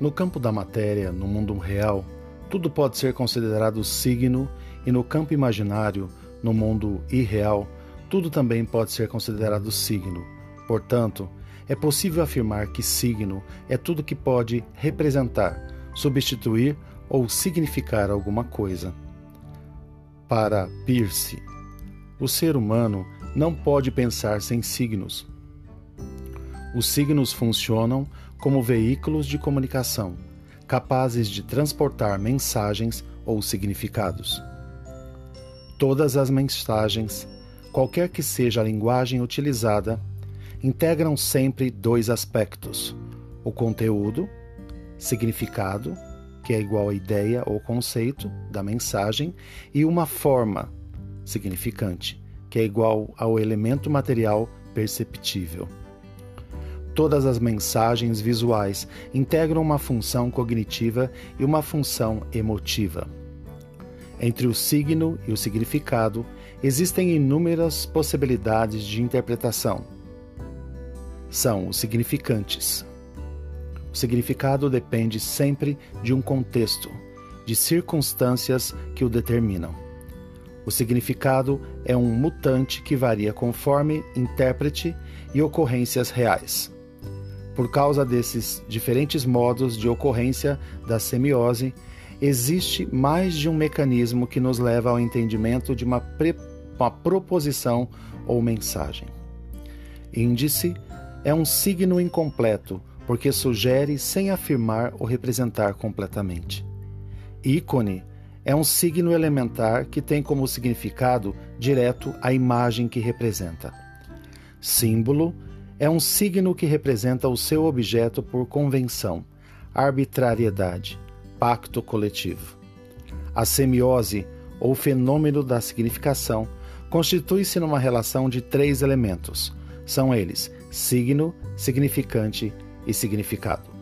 No campo da matéria, no mundo real, tudo pode ser considerado signo, e no campo imaginário, no mundo irreal, tudo também pode ser considerado signo. Portanto, é possível afirmar que signo é tudo que pode representar, substituir ou significar alguma coisa. Para Peirce, o ser humano não pode pensar sem signos. Os signos funcionam como veículos de comunicação, capazes de transportar mensagens ou significados. Todas as mensagens, qualquer que seja a linguagem utilizada, integram sempre dois aspectos: o conteúdo, significado, que é igual à ideia ou conceito da mensagem, e uma forma, significante, que é igual ao elemento material perceptível. Todas as mensagens visuais integram uma função cognitiva e uma função emotiva. Entre o signo e o significado existem inúmeras possibilidades de interpretação. São os significantes. O significado depende sempre de um contexto, de circunstâncias que o determinam. O significado é um mutante que varia conforme intérprete e ocorrências reais. Por causa desses diferentes modos de ocorrência da semiose, existe mais de um mecanismo que nos leva ao entendimento de uma, uma proposição ou mensagem. Índice é um signo incompleto, porque sugere sem afirmar ou representar completamente. Ícone é um signo elementar que tem como significado direto a imagem que representa. Símbolo é um signo que representa o seu objeto por convenção, arbitrariedade, pacto coletivo. A semiose, ou fenômeno da significação, constitui-se numa relação de três elementos. São eles signo, significante e significado.